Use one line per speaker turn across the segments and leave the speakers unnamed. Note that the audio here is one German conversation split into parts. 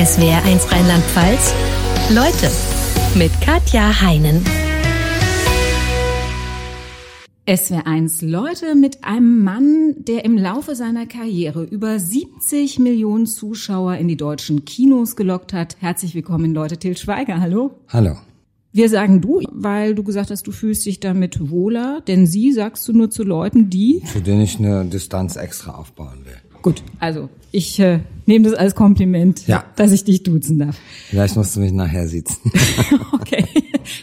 SWR1 Rheinland-Pfalz. Leute mit Katja Heinen.
SWR1 Leute mit einem Mann, der im Laufe seiner Karriere über 70 Millionen Zuschauer in die deutschen Kinos gelockt hat. Herzlich willkommen, Leute. Till Schweiger, hallo.
Hallo.
Wir sagen du, weil du gesagt hast, du fühlst dich damit wohler, denn sie sagst du nur zu Leuten, die...
Zu denen ich eine Distanz extra aufbauen will.
Gut, also ich äh, nehme das als Kompliment,
ja.
dass ich dich duzen darf.
Vielleicht musst du mich nachher sitzen.
okay.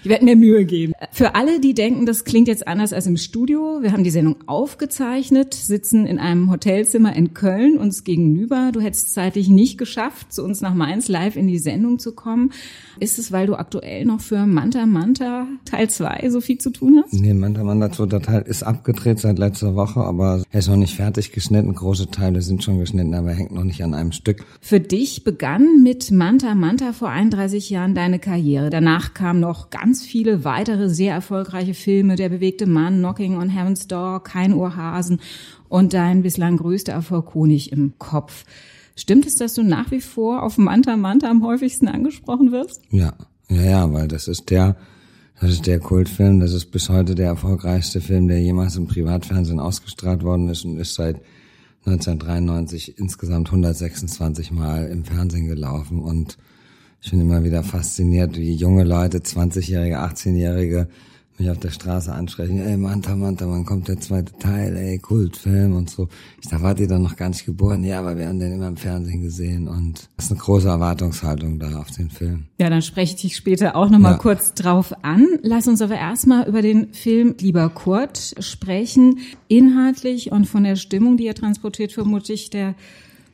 Ich werde mir Mühe geben. Für alle, die denken, das klingt jetzt anders als im Studio, wir haben die Sendung aufgezeichnet, sitzen in einem Hotelzimmer in Köln uns gegenüber. Du hättest zeitlich nicht geschafft, zu uns nach Mainz live in die Sendung zu kommen. Ist es, weil du aktuell noch für Manta Manta Teil 2 so viel zu tun hast?
Nee, Manta Manta 2 Teil ist abgedreht seit letzter Woche, aber er ist noch nicht fertig geschnitten. Große Teile sind schon geschnitten, aber er hängt noch nicht an einem Stück.
Für dich begann mit Manta Manta vor 31 Jahren deine Karriere. Danach kamen noch ganz viele weitere sehr erfolgreiche Filme. Der bewegte Mann, Knocking on Heaven's Door, Kein Ohrhasen und dein bislang größter Erfolg Honig im Kopf. Stimmt es, dass du nach wie vor auf Manta Manta am häufigsten angesprochen wirst?
Ja, ja, ja, weil das ist der, das ist der Kultfilm, das ist bis heute der erfolgreichste Film, der jemals im Privatfernsehen ausgestrahlt worden ist und ist seit 1993 insgesamt 126 Mal im Fernsehen gelaufen und ich bin immer wieder fasziniert, wie junge Leute, 20-Jährige, 18-Jährige, mich auf der Straße ansprechen, ey Manta, Manta, wann kommt der zweite Teil, ey, Kultfilm und so. Ich dachte, wart ihr dann noch gar nicht geboren? Ja, aber wir haben den immer im Fernsehen gesehen und das ist eine große Erwartungshaltung da auf den Film.
Ja, dann spreche ich dich später auch nochmal ja. kurz drauf an. Lass uns aber erstmal über den Film Lieber Kurt sprechen. Inhaltlich und von der Stimmung, die er transportiert, vermutlich der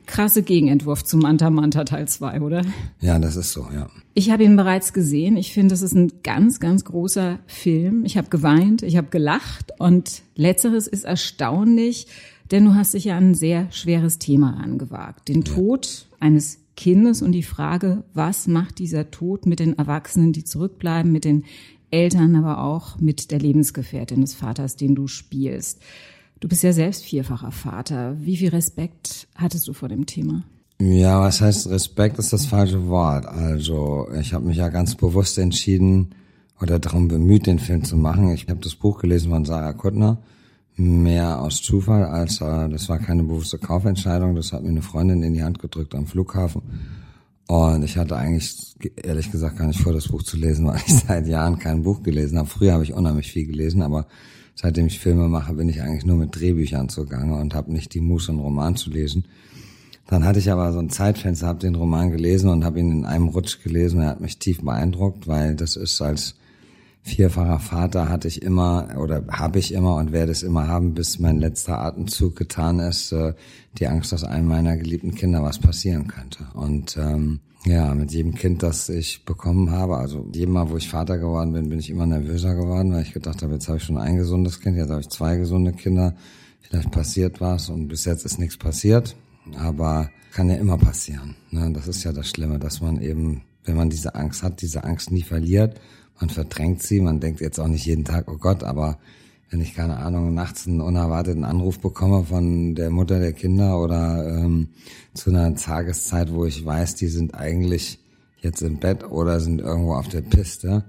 krasse Gegenentwurf zum Manta Manta Teil 2, oder?
Ja, das ist so, ja.
Ich habe ihn bereits gesehen. Ich finde, es ist ein ganz, ganz großer Film. Ich habe geweint, ich habe gelacht und letzteres ist erstaunlich, denn du hast dich ja ein sehr schweres Thema angewagt. Den ja. Tod eines Kindes und die Frage, was macht dieser Tod mit den Erwachsenen, die zurückbleiben, mit den Eltern, aber auch mit der Lebensgefährtin des Vaters, den du spielst. Du bist ja selbst vierfacher Vater. Wie viel Respekt hattest du vor dem Thema?
Ja, was heißt Respekt ist das falsche Wort. Also ich habe mich ja ganz bewusst entschieden oder darum bemüht, den Film zu machen. Ich habe das Buch gelesen von Sarah Kuttner, mehr aus Zufall als äh, das war keine bewusste Kaufentscheidung. Das hat mir eine Freundin in die Hand gedrückt am Flughafen. Und ich hatte eigentlich ehrlich gesagt gar nicht vor, das Buch zu lesen, weil ich seit Jahren kein Buch gelesen habe. Früher habe ich unheimlich viel gelesen, aber seitdem ich Filme mache, bin ich eigentlich nur mit Drehbüchern zugange und habe nicht die Muße, einen Roman zu lesen. Dann hatte ich aber so ein Zeitfenster, habe den Roman gelesen und habe ihn in einem Rutsch gelesen. Er hat mich tief beeindruckt, weil das ist als vierfacher Vater hatte ich immer oder habe ich immer und werde es immer haben, bis mein letzter Atemzug getan ist, äh, die Angst, dass einem meiner geliebten Kinder was passieren könnte. Und ähm, ja, mit jedem Kind, das ich bekommen habe, also jedem Mal, wo ich Vater geworden bin, bin ich immer nervöser geworden, weil ich gedacht habe, jetzt habe ich schon ein gesundes Kind, jetzt habe ich zwei gesunde Kinder, vielleicht passiert was und bis jetzt ist nichts passiert, aber kann ja immer passieren. Ne? Das ist ja das Schlimme, dass man eben, wenn man diese Angst hat, diese Angst nie verliert, man verdrängt sie, man denkt jetzt auch nicht jeden Tag, oh Gott, aber wenn ich keine Ahnung nachts einen unerwarteten Anruf bekomme von der Mutter der Kinder oder ähm, zu einer Tageszeit, wo ich weiß, die sind eigentlich jetzt im Bett oder sind irgendwo auf der Piste,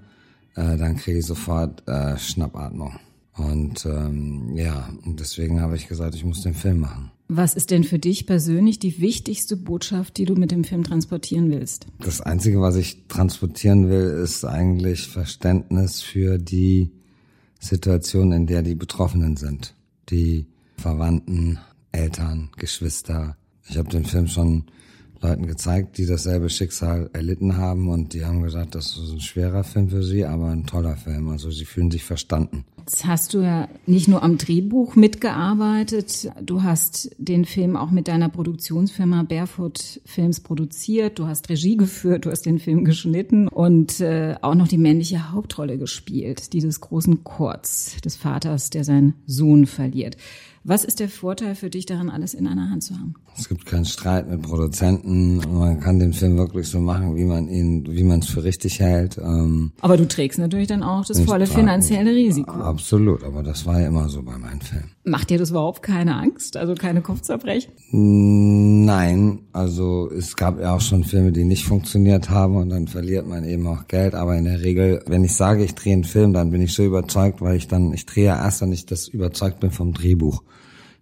äh, dann kriege ich sofort äh, Schnappatmung. Und ähm, ja, und deswegen habe ich gesagt, ich muss den Film machen.
Was ist denn für dich persönlich die wichtigste Botschaft, die du mit dem Film transportieren willst?
Das Einzige, was ich transportieren will, ist eigentlich Verständnis für die Situation, in der die Betroffenen sind. Die Verwandten, Eltern, Geschwister. Ich habe den Film schon Leuten gezeigt, die dasselbe Schicksal erlitten haben und die haben gesagt, das ist ein schwerer Film für sie, aber ein toller Film. Also sie fühlen sich verstanden.
Jetzt hast du ja nicht nur am Drehbuch mitgearbeitet, du hast den Film auch mit deiner Produktionsfirma Barefoot Films produziert, du hast Regie geführt, du hast den Film geschnitten und äh, auch noch die männliche Hauptrolle gespielt, die des großen Kurz, des Vaters, der seinen Sohn verliert. Was ist der Vorteil für dich daran, alles in einer Hand zu haben?
Es gibt keinen Streit mit Produzenten. Man kann den Film wirklich so machen, wie man ihn, wie man es für richtig hält.
Ähm, Aber du trägst natürlich dann auch das volle finanzielle Risiko.
absolut. Aber das war ja immer so bei meinen Filmen.
Macht dir das überhaupt keine Angst? Also keine Kopfzerbrechen?
Nein, also es gab ja auch schon Filme, die nicht funktioniert haben und dann verliert man eben auch Geld. Aber in der Regel, wenn ich sage, ich drehe einen Film, dann bin ich so überzeugt, weil ich dann, ich drehe ja erst, wenn ich das überzeugt bin vom Drehbuch.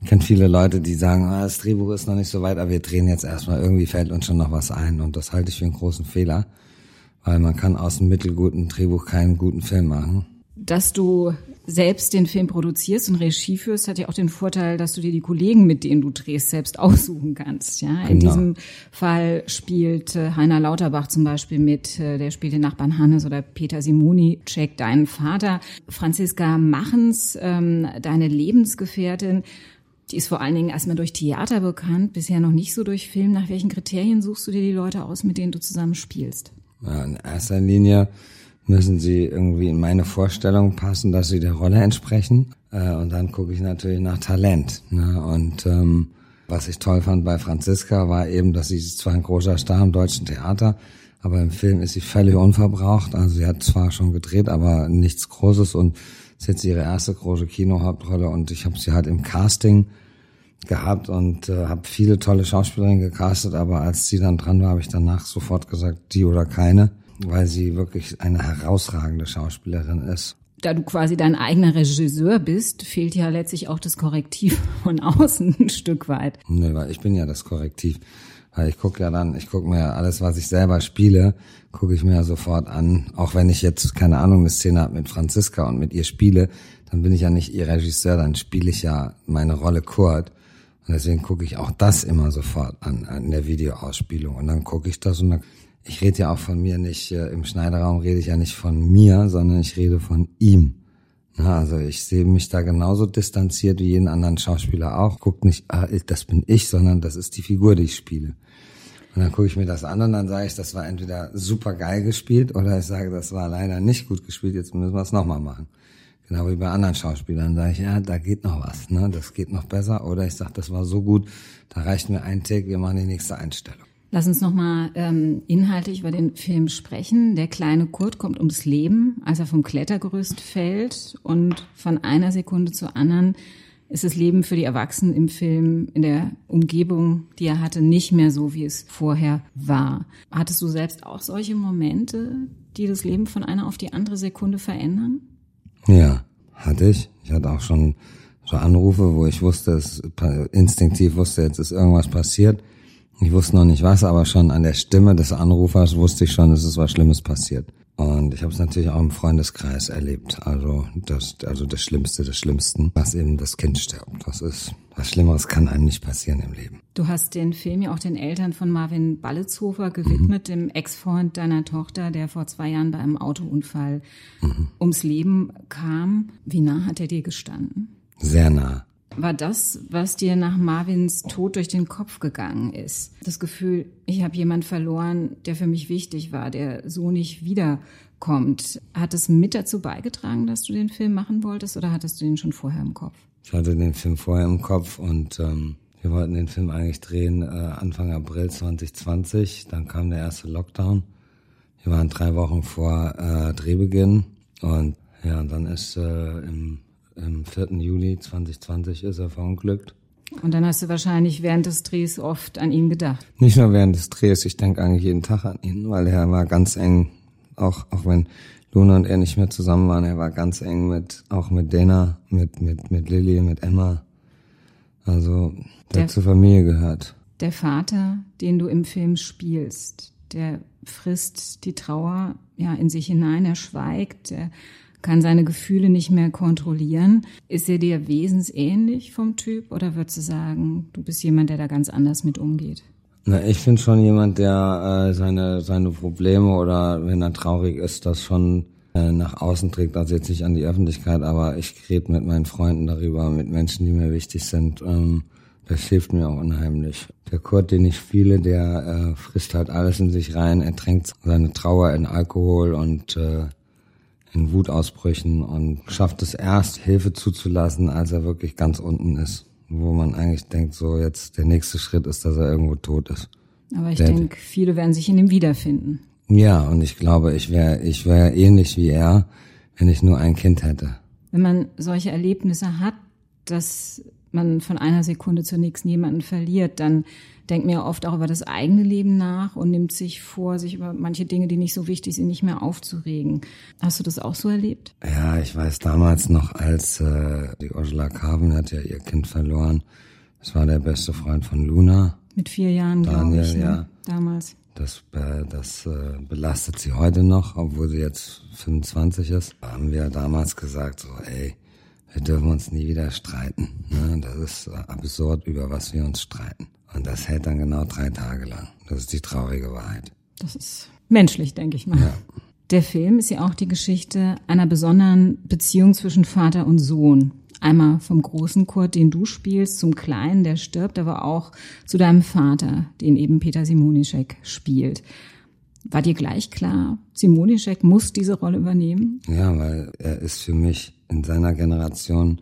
Ich kenne viele Leute, die sagen, ah, das Drehbuch ist noch nicht so weit, aber wir drehen jetzt erstmal, irgendwie fällt uns schon noch was ein. Und das halte ich für einen großen Fehler, weil man kann aus einem mittelguten Drehbuch keinen guten Film machen.
Dass du selbst den Film produzierst und Regie führst, hat ja auch den Vorteil, dass du dir die Kollegen, mit denen du drehst, selbst aussuchen kannst. Ja, in
Genau.
diesem Fall spielt äh, Heiner Lauterbach zum Beispiel mit, äh, der spielt den Nachbarn Hannes oder Peter Simoni, Check deinen Vater. Franziska Machens, ähm, deine Lebensgefährtin, die ist vor allen Dingen erstmal durch Theater bekannt, bisher noch nicht so durch Film. Nach welchen Kriterien suchst du dir die Leute aus, mit denen du zusammen spielst?
Ja, in erster Linie müssen sie irgendwie in meine Vorstellung passen, dass sie der Rolle entsprechen. Äh, und dann gucke ich natürlich nach Talent. Ne? Und ähm, was ich toll fand bei Franziska war eben, dass sie zwar ein großer Star im deutschen Theater, aber im Film ist sie völlig unverbraucht. Also sie hat zwar schon gedreht, aber nichts Großes und ist jetzt ihre erste große Kinohauptrolle und ich habe sie halt im Casting gehabt und äh, habe viele tolle Schauspielerinnen gecastet, aber als sie dann dran war, habe ich danach sofort gesagt, die oder keine, weil sie wirklich eine herausragende Schauspielerin ist.
da du quasi dein eigener Regisseur bist, fehlt ja letztlich auch das Korrektiv von außen ein Stück weit.
Nö, weil ich bin ja das Korrektiv. Weil ich gucke ja dann, ich gucke mir alles, was ich selber spiele, gucke ich mir ja sofort an. Auch wenn ich jetzt, keine Ahnung, eine Szene habe mit Franziska und mit ihr spiele, dann bin ich ja nicht ihr Regisseur, dann spiele ich ja meine Rolle Kurt. Und deswegen gucke ich auch das immer sofort an, in der Videoausspielung. Und dann gucke ich das und dann, ich rede ja auch von mir nicht, äh, im Schneiderraum rede ich ja nicht von mir, sondern ich rede von ihm. Na, also ich sehe mich da genauso distanziert wie jeden anderen Schauspieler auch. Guck nicht, ah, das bin ich, sondern das ist die Figur, die ich spiele. Und dann gucke ich mir das an und dann sage ich, das war entweder super geil gespielt oder ich sage, das war leider nicht gut gespielt, jetzt müssen wir es nochmal machen. Genau wie bei anderen Schauspielern sage ich, ja, da geht noch was, ne? das geht noch besser. Oder ich sage, das war so gut, da reicht mir ein Take, wir machen die nächste Einstellung.
Lass uns nochmal ähm, inhaltlich über den Film sprechen. Der kleine Kurt kommt ums Leben, als er vom Klettergerüst fällt und von einer Sekunde zur anderen ist das Leben für die Erwachsenen im Film in der Umgebung, die er hatte, nicht mehr so, wie es vorher war. Hattest du selbst auch solche Momente, die das Leben von einer auf die andere Sekunde verändern?
Ja, hatte ich. Ich hatte auch schon so Anrufe, wo ich wusste, es instinktiv wusste, jetzt ist irgendwas passiert. Ich wusste noch nicht was, aber schon an der Stimme des Anrufers wusste ich schon, es ist was Schlimmes passiert. Und ich habe es natürlich auch im Freundeskreis erlebt. Also das, also das Schlimmste des Schlimmsten, dass eben das Kind stirbt. Das ist was Schlimmeres kann einem nicht passieren im Leben.
Du hast den Film ja auch den Eltern von Marvin Balletshofer gewidmet, dem Ex-Freund deiner Tochter, der vor zwei Jahren bei einem Autounfall ums Leben kam. Wie nah hat er dir gestanden?
Sehr nah.
War das, was dir nach Marvins Tod durch den Kopf gegangen ist? Das Gefühl, ich habe jemand verloren, der für mich wichtig war, der so nicht wiederkommt. Hat es mit dazu beigetragen, dass du den Film machen wolltest oder hattest du ihn schon vorher im Kopf?
Ich hatte den Film vorher im Kopf und ähm, wir wollten den Film eigentlich drehen äh, Anfang April 2020. Dann kam der erste Lockdown. Wir waren drei Wochen vor äh, Drehbeginn und ja, und dann ist äh, im, im 4. Juli 2020 ist er verunglückt.
Und dann hast du wahrscheinlich während des Drehs oft an ihn gedacht.
Nicht nur während des Drehs, ich denke eigentlich jeden Tag an ihn, weil er war ganz eng, auch, auch wenn Luna und er nicht mehr zusammen waren, er war ganz eng mit, auch mit Dana, mit, mit, mit Lilly, mit Emma. Also, der,
Der-
zur Familie gehört.
Der Vater, den du im Film spielst, der frisst die Trauer ja in sich hinein, er schweigt, er kann seine Gefühle nicht mehr kontrollieren. Ist er dir wesensähnlich vom Typ oder würdest du sagen, du bist jemand, der da ganz anders mit umgeht?
Na, ich bin schon jemand, der äh, seine, seine Probleme oder wenn er traurig ist, das schon äh, nach außen trägt. Also jetzt nicht an die Öffentlichkeit, aber ich rede mit meinen Freunden darüber, mit Menschen, die mir wichtig sind. Ähm, das hilft mir auch unheimlich. Der Kurt, den ich spiele, der äh, frisst halt alles in sich rein. Er tränkt seine Trauer in Alkohol und äh, in Wutausbrüchen und schafft es erst, Hilfe zuzulassen, als er wirklich ganz unten ist. Wo man eigentlich denkt, so jetzt der nächste Schritt ist, dass er irgendwo tot ist.
Aber ich denke, viele werden sich in ihm wiederfinden.
Ja, und ich glaube, ich wäre ich wäre ähnlich wie er, wenn ich nur ein Kind hätte.
wenn man solche Erlebnisse hat, dass man von einer Sekunde zur nächsten jemanden verliert, dann denkt mir oft auch über das eigene Leben nach und nimmt sich vor, sich über manche Dinge, die nicht so wichtig sind, nicht mehr aufzuregen. Hast du das auch so erlebt?
Ja, ich weiß damals noch, als äh, die Ursula Carven hat ja ihr Kind verloren. Das war der beste Freund von Luna.
Mit vier Jahren, glaube ich, ne? ja. damals.
Das, äh, das äh, belastet sie heute noch, obwohl sie jetzt 25 ist. Da haben wir damals gesagt, so, ey, wir dürfen uns nie wieder streiten. Ne? Das ist absurd, über was wir uns streiten. Und das hält dann genau drei Tage lang. Das ist die traurige Wahrheit.
Das ist menschlich, denke ich mal. Ja. Der Film ist ja auch die Geschichte einer besonderen Beziehung zwischen Vater und Sohn. Einmal vom großen Kurt, den du spielst, zum kleinen, der stirbt, aber auch zu deinem Vater, den eben Peter Simonischek spielt. War dir gleich klar, Simonischek muss diese Rolle übernehmen?
Ja, weil er ist für mich in seiner Generation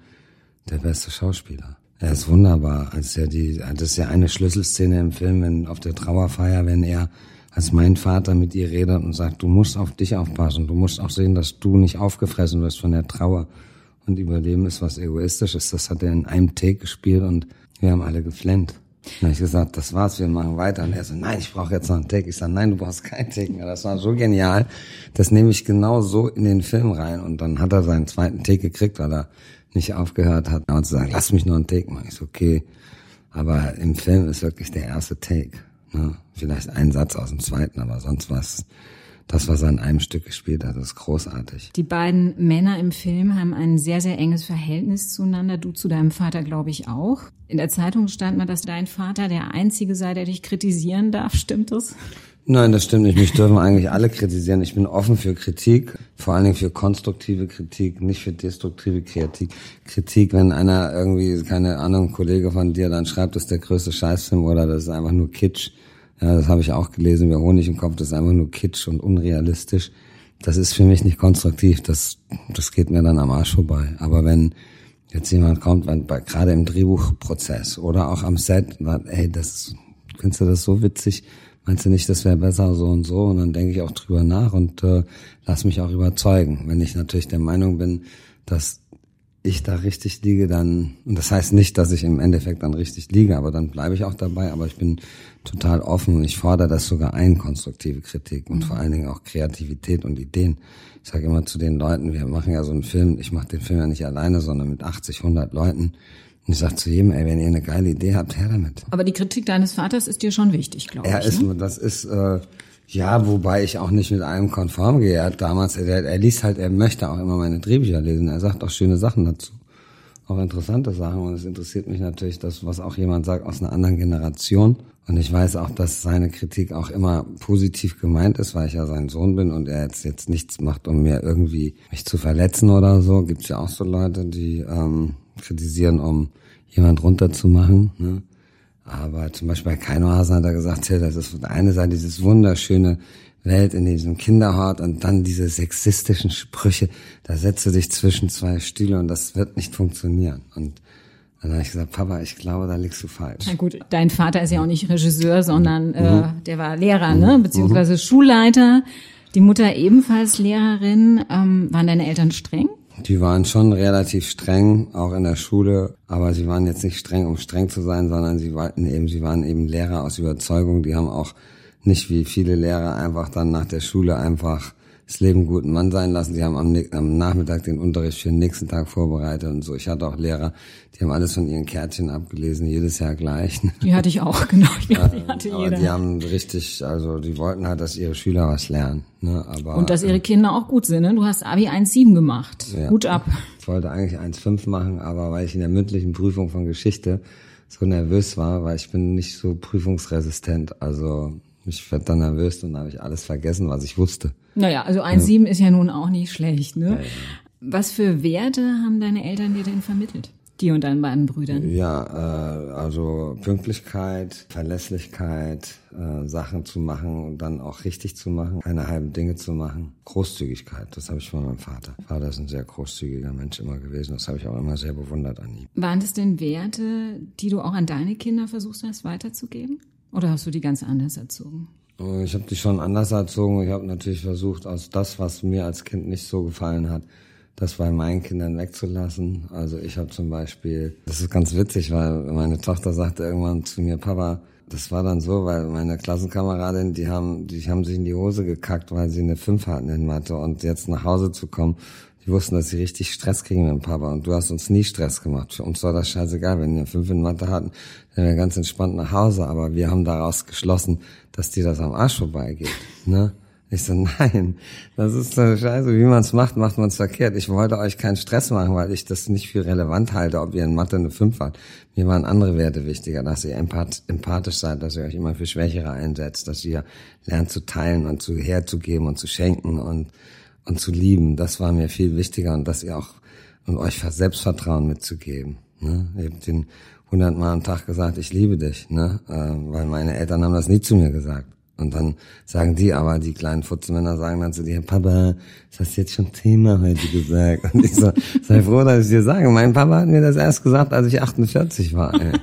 der beste Schauspieler. Er ist wunderbar. Als er die, das ist ja eine Schlüsselszene im Film, wenn auf der Trauerfeier, wenn er als mein Vater mit ihr redet und sagt, du musst auf dich aufpassen, du musst auch sehen, dass du nicht aufgefressen wirst von der Trauer und Überleben ist was egoistisches. Das hat er in einem Take gespielt und wir haben alle geflennt. Dann habe ich gesagt, das war's, wir machen weiter. Und er so, nein, ich brauche jetzt noch einen Take. Ich sage, nein, du brauchst keinen Take mehr. Das war so genial. Das nehme ich genau so in den Film rein. Und dann hat er seinen zweiten Take gekriegt, weil er nicht aufgehört hat, und zu sagen, lass mich noch einen Take machen. Ich so, okay. Aber im Film ist wirklich der erste Take. Ne? Vielleicht ein Satz aus dem zweiten, aber sonst was das, was er in einem Stück gespielt hat, ist großartig.
Die beiden Männer im Film haben ein sehr, sehr enges Verhältnis zueinander. Du zu deinem Vater, glaube ich, auch. In der Zeitung stand mal, dass dein Vater der Einzige sei, der dich kritisieren darf. Stimmt das?
Nein, das stimmt nicht. Mich dürfen eigentlich alle kritisieren. Ich bin offen für Kritik, vor allen Dingen für konstruktive Kritik, nicht für destruktive Kritik. Kritik, wenn einer irgendwie, keine Ahnung, Kollege von dir dann schreibt, das ist der größte Scheißfilm oder das ist einfach nur Kitsch ja, das habe ich auch gelesen. Wer Honig im Kopf, das ist einfach nur kitsch und unrealistisch. Das ist für mich nicht konstruktiv. Das, das geht mir dann am Arsch vorbei. Aber wenn jetzt jemand kommt, wenn, bei, gerade im Drehbuchprozess oder auch am Set, sagt, ey, das, findest du das so witzig? Meinst du nicht, das wäre besser so und so? Und dann denke ich auch drüber nach und äh, lass mich auch überzeugen. Wenn ich natürlich der Meinung bin, dass ich da richtig liege, dann, und das heißt nicht, dass ich im Endeffekt dann richtig liege, aber dann bleibe ich auch dabei, aber ich bin total offen und ich fordere das sogar ein, konstruktive Kritik und mhm. vor allen Dingen auch Kreativität und Ideen. Ich sage immer zu den Leuten, wir machen ja so einen Film, ich mache den Film ja nicht alleine, sondern mit 80, 100 Leuten. Und ich sage zu jedem, ey, wenn ihr eine geile Idee habt, her damit.
Aber die Kritik deines Vaters ist dir schon wichtig, glaube
ich. Er ist, ne? das ist, äh, ja, wobei ich auch nicht mit allem konform gehe. Er hat damals, er, er liest halt, er möchte auch immer meine Drehbücher lesen. Er sagt auch schöne Sachen dazu. Auch interessante Sachen. Und es interessiert mich natürlich, das, was auch jemand sagt aus einer anderen Generation. Und ich weiß auch, dass seine Kritik auch immer positiv gemeint ist, weil ich ja sein Sohn bin und er jetzt, jetzt nichts macht, um mir irgendwie mich zu verletzen oder so. Gibt ja auch so Leute, die ähm, kritisieren, um jemand runterzumachen. Ne? Aber zum Beispiel bei Keinohasen hat er gesagt, hey, das ist eine Seite dieses wunderschöne Welt in diesem Kinderhort und dann diese sexistischen Sprüche, da setzt du dich zwischen zwei Stühle und das wird nicht funktionieren. Und dann habe ich gesagt, Papa, ich glaube, da liegst du falsch.
Na gut, dein Vater ist ja auch nicht Regisseur, sondern mhm. äh, der war Lehrer, ne? Mhm. beziehungsweise mhm. Schulleiter. Die Mutter ebenfalls Lehrerin. Ähm, waren deine Eltern streng?
Die waren schon relativ streng, auch in der Schule, aber sie waren jetzt nicht streng, um streng zu sein, sondern sie wollten eben, sie waren eben Lehrer aus Überzeugung, die haben auch nicht wie viele Lehrer einfach dann nach der Schule einfach das Leben guten Mann sein lassen. Sie haben am, am, Nachmittag den Unterricht für den nächsten Tag vorbereitet und so. Ich hatte auch Lehrer, die haben alles von ihren Kärtchen abgelesen, jedes Jahr gleich.
Die hatte ich auch, genau. Die, ja, die hatte
aber
jeder.
die haben richtig, also die wollten halt, dass ihre Schüler was lernen. Ne? Aber,
und dass ihre Kinder auch gut sind. Ne? Du hast Abi 1,7 gemacht. Ja. Gut ab.
Ich wollte eigentlich 1,5 machen, aber weil ich in der mündlichen Prüfung von Geschichte so nervös war, weil ich bin nicht so prüfungsresistent. Also ich werde dann nervös und habe ich alles vergessen, was ich wusste.
Naja, also 1,7 ja. ist ja nun auch nicht schlecht, ne? Ja, ja. Was für Werte haben deine Eltern dir denn vermittelt? Dir und deinen beiden Brüdern?
Ja, äh, also Pünktlichkeit, Verlässlichkeit, äh, Sachen zu machen und dann auch richtig zu machen, keine halben Dinge zu machen. Großzügigkeit, das habe ich von meinem Vater. Vater ist ein sehr großzügiger Mensch immer gewesen, das habe ich auch immer sehr bewundert an ihm.
Waren das denn Werte, die du auch an deine Kinder versuchst hast weiterzugeben? Oder hast du die ganz anders erzogen?
Oh, ich habe die schon anders erzogen. Ich habe natürlich versucht, aus das, was mir als Kind nicht so gefallen hat, das bei meinen Kindern wegzulassen. Also ich habe zum Beispiel, das ist ganz witzig, weil meine Tochter sagte irgendwann zu mir, Papa, das war dann so, weil meine Klassenkameradin, die haben, die haben sich in die Hose gekackt, weil sie eine 5 hatten in Mathe und jetzt nach Hause zu kommen, die wussten, dass sie richtig Stress kriegen mit dem Papa und du hast uns nie Stress gemacht. Für uns war das scheißegal, wenn wir 5 in Mathe hatten, wären wir ganz entspannt nach Hause, aber wir haben daraus geschlossen, dass dir das am Arsch vorbeigeht, ne? Ich so, nein, das ist so scheiße. Wie man es macht, macht man es verkehrt. Ich wollte euch keinen Stress machen, weil ich das nicht für relevant halte, ob ihr in Mathe eine 5 habt. Mir waren andere Werte wichtiger, dass ihr empath empathisch seid, dass ihr euch immer für Schwächere einsetzt, dass ihr lernt zu teilen und zu herzugeben und zu schenken und, und zu lieben. Das war mir viel wichtiger und dass ihr auch und euch Selbstvertrauen mitzugeben. Ne? Ich habe den hundertmal am Tag gesagt, ich liebe dich, ne? Äh, weil meine Eltern haben das nie zu mir gesagt. Und dann sagen die aber, die kleinen Futzenmänner sagen dann zu dir, Papa, das hast du jetzt schon Thema heute gesagt. Und ich so, sei froh, dass ich dir sage. Mein Papa hat mir das erst gesagt, als ich 48 war. Ey.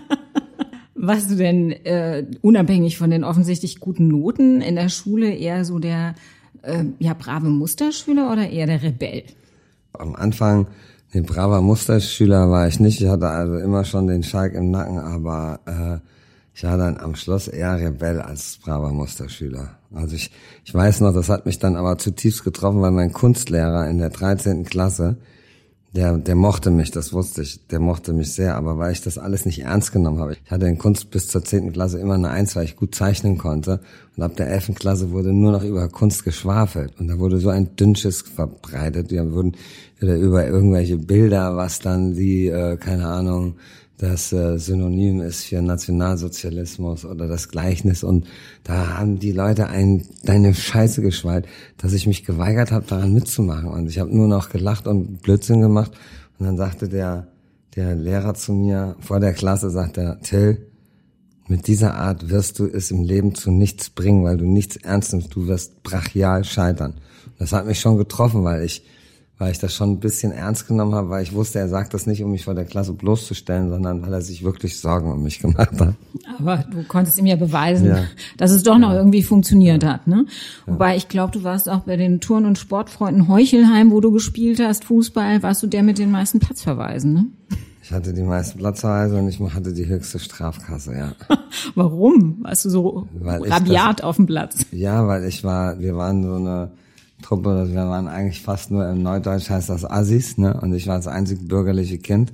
Warst du denn äh, unabhängig von den offensichtlich guten Noten in der Schule eher so der äh, ja brave Musterschüler oder eher der Rebell?
Am Anfang ein braver Musterschüler war ich nicht. Ich hatte also immer schon den Schalk im Nacken, aber äh, ich war dann am Schluss eher Rebell als braver Musterschüler. Also ich, ich weiß noch, das hat mich dann aber zutiefst getroffen, weil mein Kunstlehrer in der 13. Klasse, der, der mochte mich, das wusste ich, der mochte mich sehr, aber weil ich das alles nicht ernst genommen habe. Ich hatte in Kunst bis zur 10. Klasse immer eine Eins, weil ich gut zeichnen konnte. Und ab der 11. Klasse wurde nur noch über Kunst geschwafelt. Und da wurde so ein Dünnschiss verbreitet. Wir wurden über irgendwelche Bilder, was dann die, äh, keine Ahnung, das äh, Synonym ist für Nationalsozialismus oder das Gleichnis. Und da haben die Leute ein, deine Scheiße geschwallt, dass ich mich geweigert habe, daran mitzumachen. Und ich habe nur noch gelacht und Blödsinn gemacht. Und dann sagte der der Lehrer zu mir vor der Klasse sagt er Till mit dieser Art wirst du es im Leben zu nichts bringen, weil du nichts ernst nimmst, du wirst brachial scheitern. Das hat mich schon getroffen, weil ich weil ich das schon ein bisschen ernst genommen habe, weil ich wusste, er sagt das nicht, um mich vor der Klasse bloßzustellen, sondern weil er sich wirklich Sorgen um mich gemacht hat.
Aber du konntest ihm ja beweisen, ja. dass es doch noch ja. irgendwie funktioniert
ja.
hat. Ne? Wobei ich glaube, du warst auch bei den Turn- und Sportfreunden Heuchelheim, wo du gespielt hast, Fußball, warst du der mit den meisten Platzverweisen, ne?
Ich hatte die meisten Platzverweise und ich hatte die höchste Strafkasse, ja.
Warum? Warst du so weil rabiat das, auf dem Platz?
Ja, weil ich war, wir waren so eine Truppe, wir waren eigentlich fast nur im Neudeutsch heißt das Assis, ne? Und ich war das einzige bürgerliche Kind.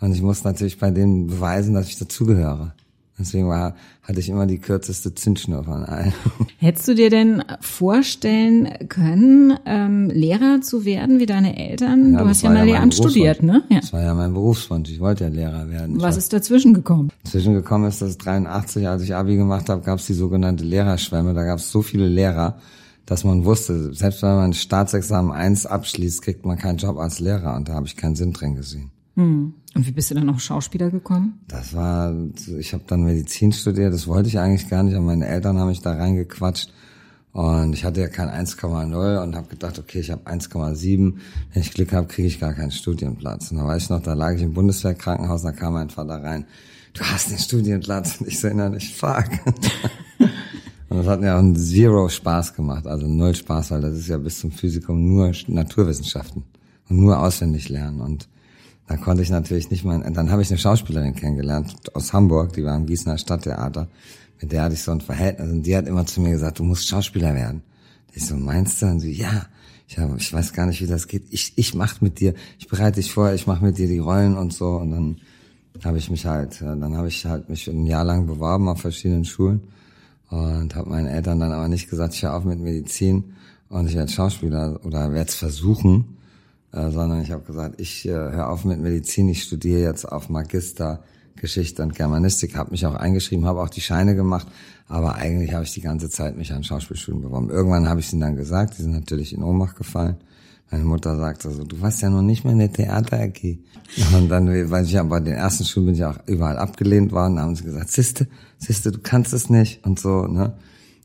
Und ich musste natürlich bei denen beweisen, dass ich dazugehöre. Deswegen war, hatte ich immer die kürzeste Zündschnur von allen.
Hättest du dir denn vorstellen können, ähm, Lehrer zu werden wie deine Eltern? Ja, du hast ja mal ja Lehramt studiert, ne?
Ja. Das war ja mein Berufswunsch. Ich wollte ja Lehrer werden.
Ich Was ist dazwischen gekommen?
Dazwischen gekommen ist, dass 83, als ich Abi gemacht habe, gab es die sogenannte Lehrerschwemme. Da gab es so viele Lehrer, dass man wusste, selbst wenn man Staatsexamen 1 abschließt, kriegt man keinen Job als Lehrer und da habe ich keinen Sinn drin gesehen.
Hm. Und wie bist du dann auf Schauspieler gekommen?
Das war, ich habe dann Medizin studiert, das wollte ich eigentlich gar nicht, aber meine Eltern haben mich da reingequatscht und ich hatte ja kein 1,0 und habe gedacht, okay, ich habe 1,7, wenn ich Glück habe, kriege ich gar keinen Studienplatz. Und da weiß ich noch, da lag ich im Bundeswehrkrankenhaus, da kam mein Vater rein, du hast den Studienplatz und ich so, nicht fuck. Und das hat mir auch Zero Spaß gemacht, also null Spaß, weil das ist ja bis zum Physikum nur Naturwissenschaften und nur auswendig lernen. Und da konnte ich natürlich nicht mal, dann habe ich eine Schauspielerin kennengelernt aus Hamburg, die war im Gießener Stadttheater, mit der hatte ich so ein Verhältnis und die hat immer zu mir gesagt, du musst Schauspieler werden. Ich so, meinst du? Und sie, ja. Ich, hab, ich weiß gar nicht, wie das geht. Ich, ich mach mit dir, ich bereite dich vor, ich mache mit dir die Rollen und so. Und dann habe ich mich halt, dann habe ich halt mich ein Jahr lang beworben auf verschiedenen Schulen und habe meinen Eltern dann aber nicht gesagt, ich höre auf mit Medizin und ich werde Schauspieler oder werde es versuchen, äh, sondern ich habe gesagt, ich äh, höre auf mit Medizin, ich studiere jetzt auf Magister Geschichte und Germanistik, habe mich auch eingeschrieben, habe auch die Scheine gemacht, aber eigentlich habe ich die ganze Zeit mich an Schauspielschulen beworben. Irgendwann habe ich ihnen dann gesagt, die sind natürlich in Ohnmacht gefallen. Meine Mutter sagte so, du warst ja noch nicht mehr in der Theater AG. Und dann, weil ich ja bei den ersten Schulen bin ich auch überall abgelehnt worden, haben sie gesagt, Siste, Siste, du kannst es nicht und so, ne?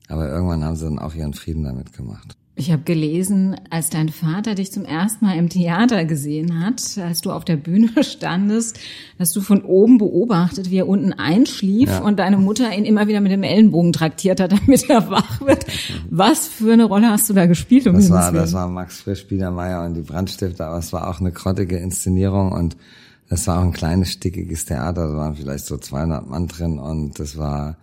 Aber irgendwann haben sie dann auch ihren Frieden damit gemacht.
Ich habe gelesen, als dein Vater dich zum ersten Mal im Theater gesehen hat, als du auf der Bühne standest, dass du von oben beobachtet, wie er unten einschlief ja. und deine Mutter ihn immer wieder mit dem Ellenbogen traktiert hat, damit er wach wird. Was für eine Rolle hast du da gespielt?
Um das, war, das war Max Frisch, Biedermeier und die Brandstifter, aber es war auch eine grottige Inszenierung und das war auch ein kleines, stickiges Theater, da waren vielleicht so 200 Mann drin und das war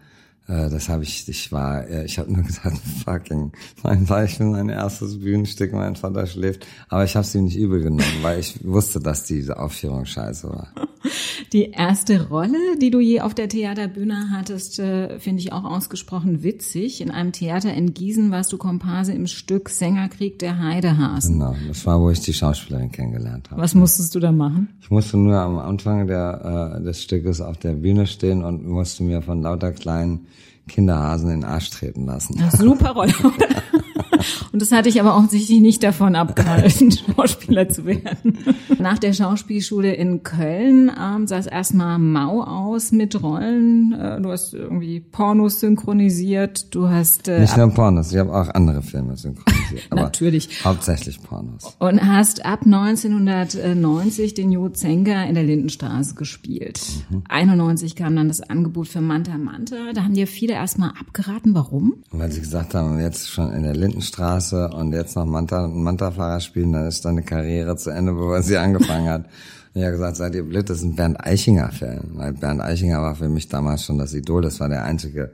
das habe ich, ich war, ich habe nur gesagt, fucking, mein Beispiel, mein erstes Bühnenstück, mein Vater schläft. Aber ich habe ihm nicht übel genommen, weil ich wusste, dass diese Aufführung scheiße war.
Die erste Rolle, die du je auf der Theaterbühne hattest, äh, finde ich auch ausgesprochen witzig. In einem Theater in Gießen warst du Komparse im Stück Sängerkrieg der Heidehasen.
Genau, das war, wo ich die Schauspielerin kennengelernt habe.
Was musstest du da machen?
Ich musste nur am Anfang der, äh, des Stückes auf der Bühne stehen und musste mir von lauter kleinen Kinderhasen in den Arsch treten lassen.
Ach, super Rolle. Und das hatte ich aber offensichtlich nicht davon abgehalten, Schauspieler zu werden. Nach der Schauspielschule in Köln ähm, sah es erstmal mau aus mit Rollen. Äh, du hast irgendwie Pornos synchronisiert, du hast...
Äh, nicht nur Pornos, ich habe auch andere Filme synchronisiert.
Natürlich.
Hauptsächlich Pornos.
Und hast ab 1990 den Jo Zenker in der Lindenstraße gespielt. Mhm. 91 kam dann das Angebot für Manta Manta. Da haben dir viele erstmal abgeraten. Warum?
Weil sie gesagt haben, jetzt schon in der Lindenstraße und jetzt noch Manta, Manta-Fahrer spielen, dann ist deine Karriere zu Ende, bevor sie angefangen hat. Und ich habe gesagt, seid ihr blöd, das ein Bernd Eichinger-Film. Weil Bernd Eichinger war für mich damals schon das Idol, das war der einzige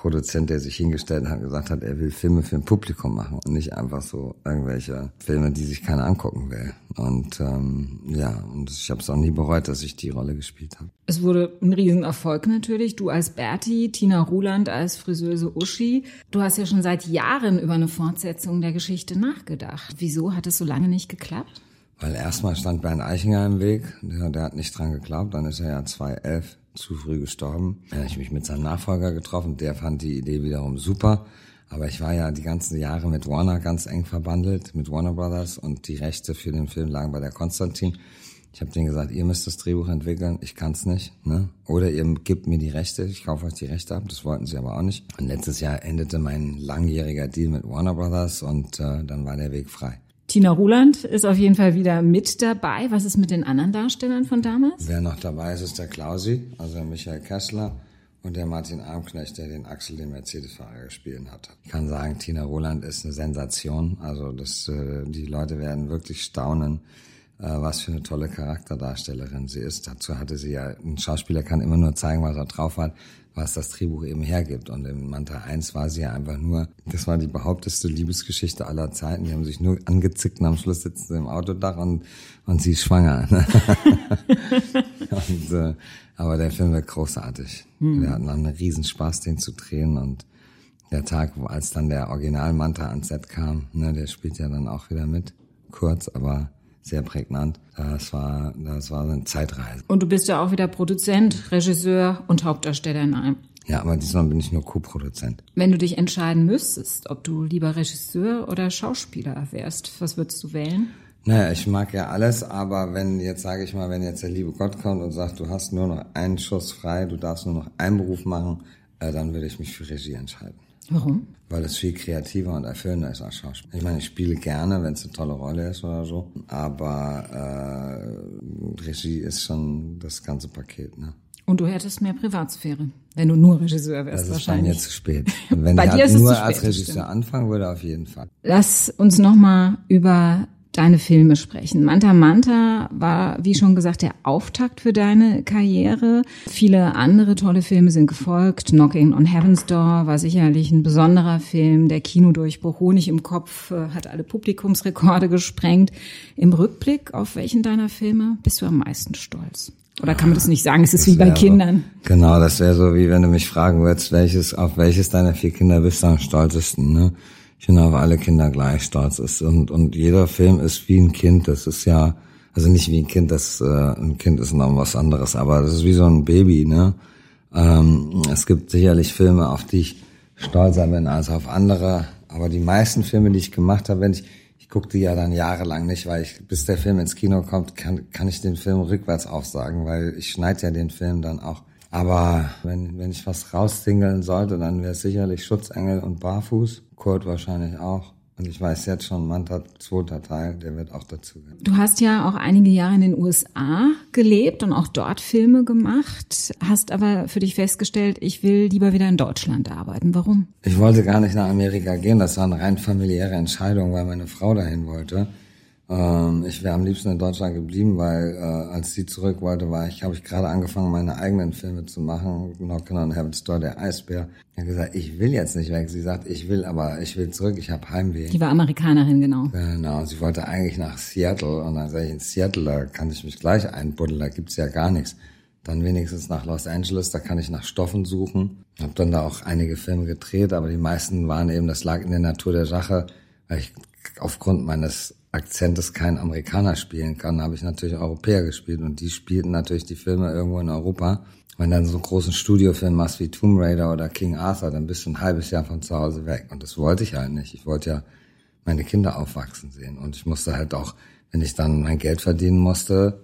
Produzent, der sich hingestellt hat gesagt hat, er will Filme für ein Publikum machen und nicht einfach so irgendwelche Filme, die sich keiner angucken will. Und ähm, ja, und ich habe es auch nie bereut, dass ich die Rolle gespielt habe.
Es wurde ein Riesenerfolg natürlich. Du als Berti, Tina Ruland als Friseuse Uschi. Du hast ja schon seit Jahren über eine Fortsetzung der Geschichte nachgedacht. Wieso hat es so lange nicht geklappt?
Weil erstmal stand Bernd Eichinger im Weg, der, der hat nicht dran geglaubt, dann ist er ja 2011 zu früh gestorben. Da habe ich mich mit seinem Nachfolger getroffen, der fand die Idee wiederum super. Aber ich war ja die ganzen Jahre mit Warner ganz eng verbandelt, mit Warner Brothers und die Rechte für den Film lagen bei der Konstantin. Ich habe denen gesagt, ihr müsst das Drehbuch entwickeln, ich kann's nicht. Ne? Oder ihr gebt mir die Rechte, ich kaufe euch die Rechte ab. Das wollten sie aber auch nicht. Und letztes Jahr endete mein langjähriger Deal mit Warner Brothers und äh, dann war der Weg frei.
Tina Ruland ist auf jeden Fall wieder mit dabei. Was ist mit den anderen Darstellern von damals?
Wer noch dabei ist, ist der Klausi, also Michael Kessler und der Martin Armknecht, der den Axel, den Mercedes-Fahrer, gespielt hat. Ich kann sagen, Tina Roland ist eine Sensation. Also das, äh, die Leute werden wirklich staunen, äh, was für eine tolle Charakterdarstellerin sie ist. Dazu hatte sie ja, ein Schauspieler kann immer nur zeigen, was er drauf hat was das Drehbuch eben hergibt. Und in Manta 1 war sie ja einfach nur, das war die behaupteste Liebesgeschichte aller Zeiten. Die haben sich nur angezickt und am Schluss sitzen sie im Autodach und, und sie ist schwanger. Ne? und, äh, aber der Film wird großartig. Mhm. Wir hatten einen Riesenspaß, den zu drehen und der Tag, als dann der Original Manta ans Set kam, ne, der spielt ja dann auch wieder mit. Kurz, aber sehr prägnant. Das war, das war eine Zeitreise.
Und du bist ja auch wieder Produzent, Regisseur und Hauptdarsteller in einem.
Ja, aber diesmal bin ich nur Co-Produzent.
Wenn du dich entscheiden müsstest, ob du lieber Regisseur oder Schauspieler wärst, was würdest du wählen?
Naja, ich mag ja alles, aber wenn jetzt, sage ich mal, wenn jetzt der liebe Gott kommt und sagt, du hast nur noch einen Schuss frei, du darfst nur noch einen Beruf machen, äh, dann würde ich mich für Regie entscheiden.
Warum?
Weil es viel kreativer und erfüllender ist als Schauspiel. Ich meine, ich spiele gerne, wenn es eine tolle Rolle ist oder so, aber äh, Regie ist schon das ganze Paket, ne?
Und du hättest mehr Privatsphäre, wenn du nur Regisseur wärst.
Das ist
wahrscheinlich.
bei mir zu spät. Und wenn bei ich halt nur als Regisseur anfangen würde, auf jeden Fall.
Lass uns nochmal über deine Filme sprechen. Manta Manta war, wie schon gesagt, der Auftakt für deine Karriere. Viele andere tolle Filme sind gefolgt. Knocking on Heaven's Door war sicherlich ein besonderer Film. Der Kinodurchbruch Honig im Kopf äh, hat alle Publikumsrekorde gesprengt. Im Rückblick, auf welchen deiner Filme bist du am meisten stolz? Oder kann man das nicht sagen? Es ist das wie bei Kindern.
So, genau, das wäre so, wie wenn du mich fragen würdest, welches, auf welches deiner vier Kinder bist du am stolzesten, ne? Ich finde auf alle Kinder gleich stolz ist. Und, und jeder Film ist wie ein Kind. Das ist ja, also nicht wie ein Kind, das äh, ein Kind ist noch was anderes, aber das ist wie so ein Baby, ne? Ähm, es gibt sicherlich Filme, auf die ich stolzer bin als auf andere. Aber die meisten Filme, die ich gemacht habe, wenn ich, ich gucke die ja dann jahrelang nicht, weil ich, bis der Film ins Kino kommt, kann, kann ich den Film rückwärts aufsagen, weil ich schneide ja den Film dann auch. Aber wenn, wenn ich was raussingeln sollte, dann wäre es sicherlich Schutzengel und Barfuß. Kurt wahrscheinlich auch. Und ich weiß jetzt schon, Manta, zweiter Teil, der wird auch dazu gehören.
Du hast ja auch einige Jahre in den USA gelebt und auch dort Filme gemacht, hast aber für dich festgestellt, ich will lieber wieder in Deutschland arbeiten. Warum?
Ich wollte gar nicht nach Amerika gehen, das war eine rein familiäre Entscheidung, weil meine Frau dahin wollte. Ähm, ich wäre am liebsten in Deutschland geblieben, weil äh, als sie zurück wollte, war ich, habe ich gerade angefangen, meine eigenen Filme zu machen. Knockin' on Heaven's Door, der Eisbär. Ich habe gesagt, ich will jetzt nicht weg. Sie sagt, ich will, aber ich will zurück, ich habe Heimweh.
Die war Amerikanerin, genau.
Genau, sie wollte eigentlich nach Seattle und dann sage ich, in Seattle, da kann ich mich gleich einbuddeln, da gibt's ja gar nichts. Dann wenigstens nach Los Angeles, da kann ich nach Stoffen suchen. Habe dann da auch einige Filme gedreht, aber die meisten waren eben, das lag in der Natur der Sache, weil ich aufgrund meines Akzentes kein Amerikaner spielen kann, habe ich natürlich Europäer gespielt und die spielten natürlich die Filme irgendwo in Europa. Wenn dann so einen großen Studiofilm machst wie Tomb Raider oder King Arthur, dann bist du ein halbes Jahr von zu Hause weg. Und das wollte ich halt nicht. Ich wollte ja meine Kinder aufwachsen sehen. Und ich musste halt auch, wenn ich dann mein Geld verdienen musste,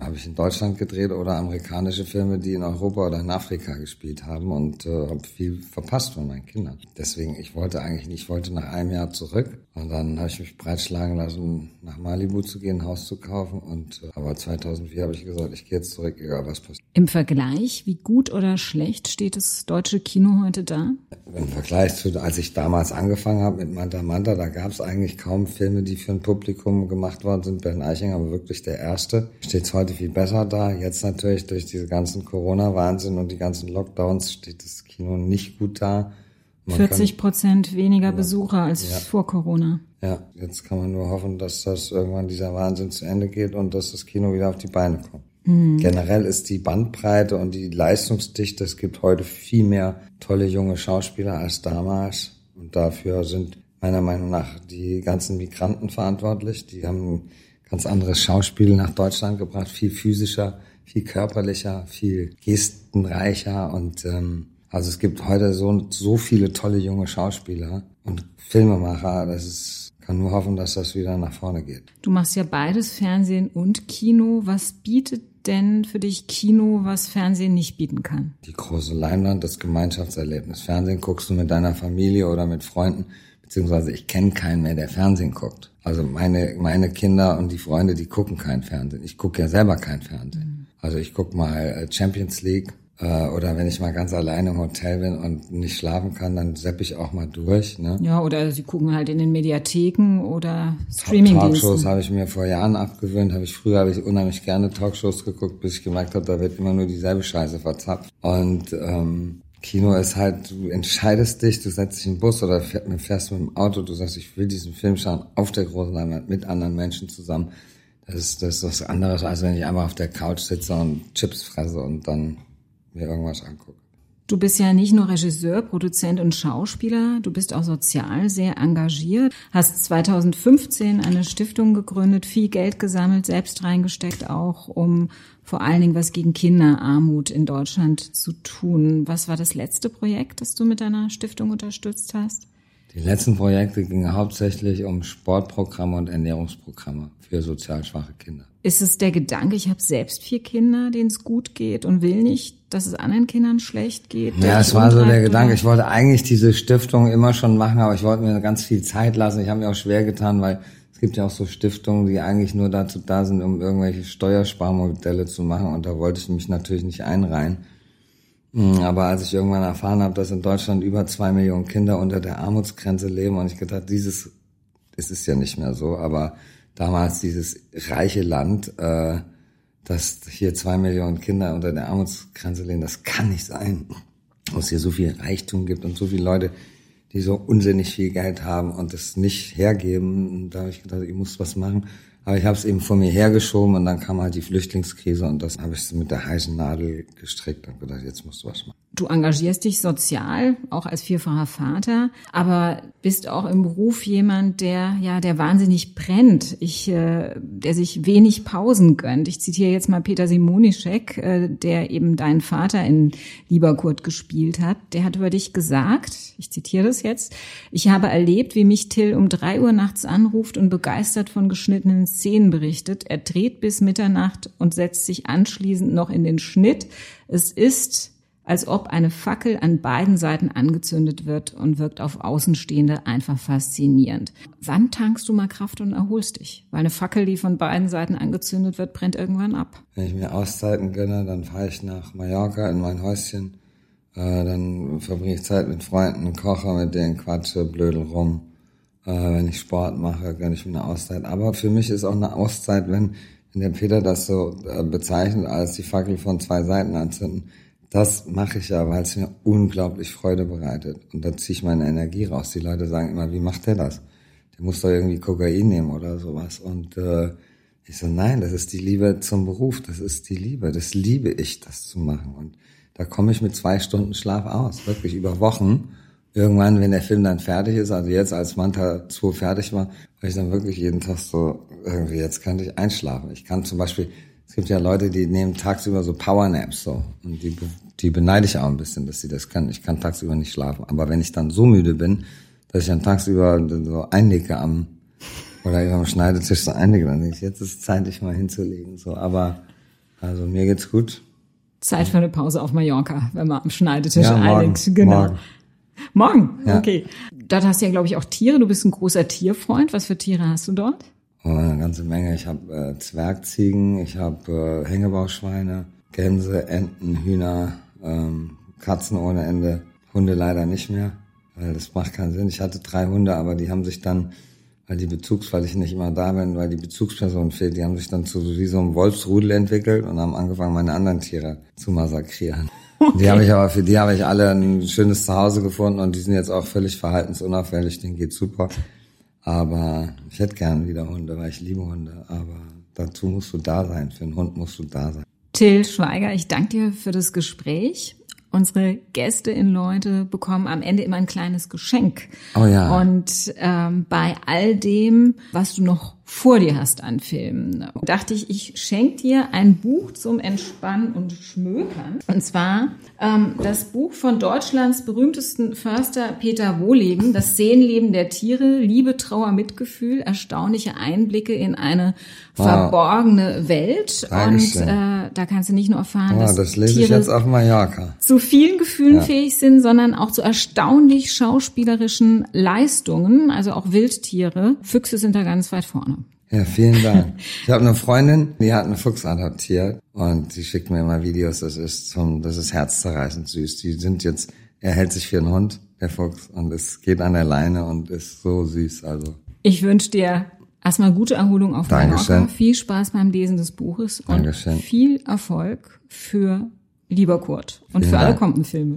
habe ich in Deutschland gedreht oder amerikanische Filme, die in Europa oder in Afrika gespielt haben und äh, habe viel verpasst von meinen Kindern. Deswegen, ich wollte eigentlich nicht, ich wollte nach einem Jahr zurück und dann habe ich mich breitschlagen lassen, nach Malibu zu gehen, ein Haus zu kaufen und äh, aber 2004 habe ich gesagt, ich gehe jetzt zurück, egal was passiert.
Im Vergleich, wie gut oder schlecht steht das deutsche Kino heute da?
Im Vergleich zu, als ich damals angefangen habe mit Manta Manta, da gab es eigentlich kaum Filme, die für ein Publikum gemacht worden sind. Ben Eichinger war wirklich der erste. Steht heute viel besser da. Jetzt natürlich durch diese ganzen Corona-Wahnsinn und die ganzen Lockdowns steht das Kino nicht gut da.
Man 40 Prozent weniger ja, Besucher als ja. vor Corona.
Ja, jetzt kann man nur hoffen, dass das irgendwann dieser Wahnsinn zu Ende geht und dass das Kino wieder auf die Beine kommt. Mhm. Generell ist die Bandbreite und die Leistungsdichte, es gibt heute viel mehr tolle junge Schauspieler als damals. Und dafür sind meiner Meinung nach die ganzen Migranten verantwortlich. Die haben ganz anderes Schauspiel nach Deutschland gebracht, viel physischer, viel körperlicher, viel gestenreicher und ähm, also es gibt heute so, so viele tolle junge Schauspieler und Filmemacher, das ist, kann nur hoffen, dass das wieder nach vorne geht.
Du machst ja beides Fernsehen und Kino. Was bietet denn für dich Kino, was Fernsehen nicht bieten kann?
Die große Leinwand, das Gemeinschaftserlebnis. Fernsehen guckst du mit deiner Familie oder mit Freunden, beziehungsweise ich kenne keinen mehr, der Fernsehen guckt. Also meine, meine Kinder und die Freunde, die gucken kein Fernsehen. Ich gucke ja selber kein Fernsehen. Also ich guck mal äh, Champions League äh, oder wenn ich mal ganz alleine im Hotel bin und nicht schlafen kann, dann sepp ich auch mal durch. Ne?
Ja, oder sie gucken halt in den Mediatheken oder Streamingdiensten.
Talkshows habe ich mir vor Jahren abgewöhnt. Habe ich früher habe ich unheimlich gerne Talkshows geguckt, bis ich gemerkt habe, da wird immer nur dieselbe Scheiße verzapft. Und ähm, Kino ist halt, du entscheidest dich, du setzt dich in den Bus oder fährst mit dem Auto, du sagst, ich will diesen Film schauen auf der großen Leinwand mit anderen Menschen zusammen. Das ist, das ist was anderes, als wenn ich einfach auf der Couch sitze und Chips fresse und dann mir irgendwas angucke.
Du bist ja nicht nur Regisseur, Produzent und Schauspieler, du bist auch sozial sehr engagiert, hast 2015 eine Stiftung gegründet, viel Geld gesammelt, selbst reingesteckt, auch um vor allen Dingen was gegen Kinderarmut in Deutschland zu tun. Was war das letzte Projekt, das du mit deiner Stiftung unterstützt hast?
Die letzten Projekte gingen hauptsächlich um Sportprogramme und Ernährungsprogramme für sozial schwache Kinder.
Ist es der Gedanke, ich habe selbst vier Kinder, denen es gut geht und will nicht, dass es anderen Kindern schlecht geht?
Ja, es war so der Gedanke. Ich wollte eigentlich diese Stiftung immer schon machen, aber ich wollte mir ganz viel Zeit lassen. Ich habe mir auch schwer getan, weil es gibt ja auch so Stiftungen, die eigentlich nur dazu da sind, um irgendwelche Steuersparmodelle zu machen. Und da wollte ich mich natürlich nicht einreihen. Hm, aber als ich irgendwann erfahren habe, dass in Deutschland über zwei Millionen Kinder unter der Armutsgrenze leben und ich gedacht, dieses, es ist ja nicht mehr so, aber damals dieses reiche Land, äh, dass hier zwei Millionen Kinder unter der Armutsgrenze leben, das kann nicht sein. Dass es hier so viel Reichtum gibt und so viele Leute, die so unsinnig viel Geld haben und es nicht hergeben. Und da habe ich gedacht, ich muss was machen. Aber ich habe es eben vor mir hergeschoben und dann kam halt die Flüchtlingskrise und das habe ich mit der heißen Nadel gestrickt und gedacht, jetzt musst du was machen.
Du engagierst dich sozial, auch als vierfacher Vater, aber bist auch im Beruf jemand, der ja, der wahnsinnig brennt, ich, äh, der sich wenig Pausen gönnt. Ich zitiere jetzt mal Peter Simonischek, äh, der eben deinen Vater in Lieberkurt gespielt hat. Der hat über dich gesagt, ich zitiere das jetzt, ich habe erlebt, wie mich Till um drei Uhr nachts anruft und begeistert von geschnittenen Szenen berichtet. Er dreht bis Mitternacht und setzt sich anschließend noch in den Schnitt. Es ist als ob eine Fackel an beiden Seiten angezündet wird und wirkt auf Außenstehende einfach faszinierend. Wann tankst du mal Kraft und erholst dich? Weil eine Fackel, die von beiden Seiten angezündet wird, brennt irgendwann ab.
Wenn ich mir Auszeiten gönne, dann fahre ich nach Mallorca in mein Häuschen. Äh, dann verbringe ich Zeit mit Freunden, koche mit denen, quatsche, blödel rum. Äh, wenn ich Sport mache, gönne ich mir eine Auszeit. Aber für mich ist auch eine Auszeit, wenn, der Peter das so äh, bezeichnet, als die Fackel von zwei Seiten anzünden das mache ich ja, weil es mir unglaublich Freude bereitet. Und da ziehe ich meine Energie raus. Die Leute sagen immer, wie macht der das? Der muss doch irgendwie Kokain nehmen oder sowas. Und äh, ich so, nein, das ist die Liebe zum Beruf. Das ist die Liebe. Das liebe ich, das zu machen. Und da komme ich mit zwei Stunden Schlaf aus. Wirklich über Wochen. Irgendwann, wenn der Film dann fertig ist, also jetzt als Manta 2 fertig war, war ich dann wirklich jeden Tag so, irgendwie, jetzt könnte ich einschlafen. Ich kann zum Beispiel es gibt ja Leute, die nehmen tagsüber so Powernaps so. Und die, die beneide ich auch ein bisschen, dass sie das können. Ich kann tagsüber nicht schlafen. Aber wenn ich dann so müde bin, dass ich dann tagsüber so einlege am, oder über am Schneidetisch so einlege, dann denke ich, jetzt ist es Zeit, dich mal hinzulegen. So, aber, also mir geht's gut.
Zeit für eine Pause auf Mallorca, wenn man am Schneidetisch ja,
morgen,
einlegt. Genau.
Morgen.
Morgen? Ja. Okay. Dort hast du ja, glaube ich, auch Tiere. Du bist ein großer Tierfreund. Was für Tiere hast du dort?
Oh, eine ganze Menge. Ich habe äh, Zwergziegen, ich habe äh, Hängebauschweine, Gänse, Enten, Hühner, ähm, Katzen ohne Ende, Hunde leider nicht mehr, weil das macht keinen Sinn. Ich hatte drei Hunde, aber die haben sich dann, weil die Bezugs, weil ich nicht immer da bin, weil die Bezugsperson fehlt, die haben sich dann zu wie so einem Wolfsrudel entwickelt und haben angefangen, meine anderen Tiere zu massakrieren. Okay. Die habe ich aber für die habe ich alle ein schönes Zuhause gefunden und die sind jetzt auch völlig verhaltensunauffällig, denen geht's super. Aber ich hätte gern wieder Hunde, weil ich liebe Hunde. Aber dazu musst du da sein. Für einen Hund musst du da sein.
Till Schweiger, ich danke dir für das Gespräch. Unsere Gäste in Leute bekommen am Ende immer ein kleines Geschenk.
Oh ja.
Und ähm, bei all dem, was du noch vor dir hast an Filmen, dachte ich, ich schenke dir ein Buch zum Entspannen und Schmökern. Und zwar das Buch von Deutschlands berühmtesten Förster Peter Wohleben, Das Seelenleben der Tiere, Liebe, Trauer, Mitgefühl, erstaunliche Einblicke in eine wow. verborgene Welt.
Dankeschön.
Und äh, da kannst du nicht nur erfahren,
wow,
dass
das lese
Tiere
ich jetzt auf Mallorca.
zu vielen Gefühlen
Ja.
fähig sind, sondern auch zu erstaunlich schauspielerischen Leistungen, also auch Wildtiere. Füchse sind da ganz weit vorne.
Ja, vielen Dank. Ich habe eine Freundin, die hat einen Fuchs adoptiert und die schickt mir immer Videos. Das ist zum, das ist herzzerreißend süß. Die sind jetzt, er hält sich für einen Hund, der Fuchs, und es geht an der Leine und ist so süß. Also
Ich wünsche dir erstmal gute Erholung auf
Dankeschön.
Mallorca, viel Spaß beim Lesen des Buches und
Dankeschön.
viel Erfolg für Lieber Kurt und
Vielen
für alle
Dank.
kommenden Filme.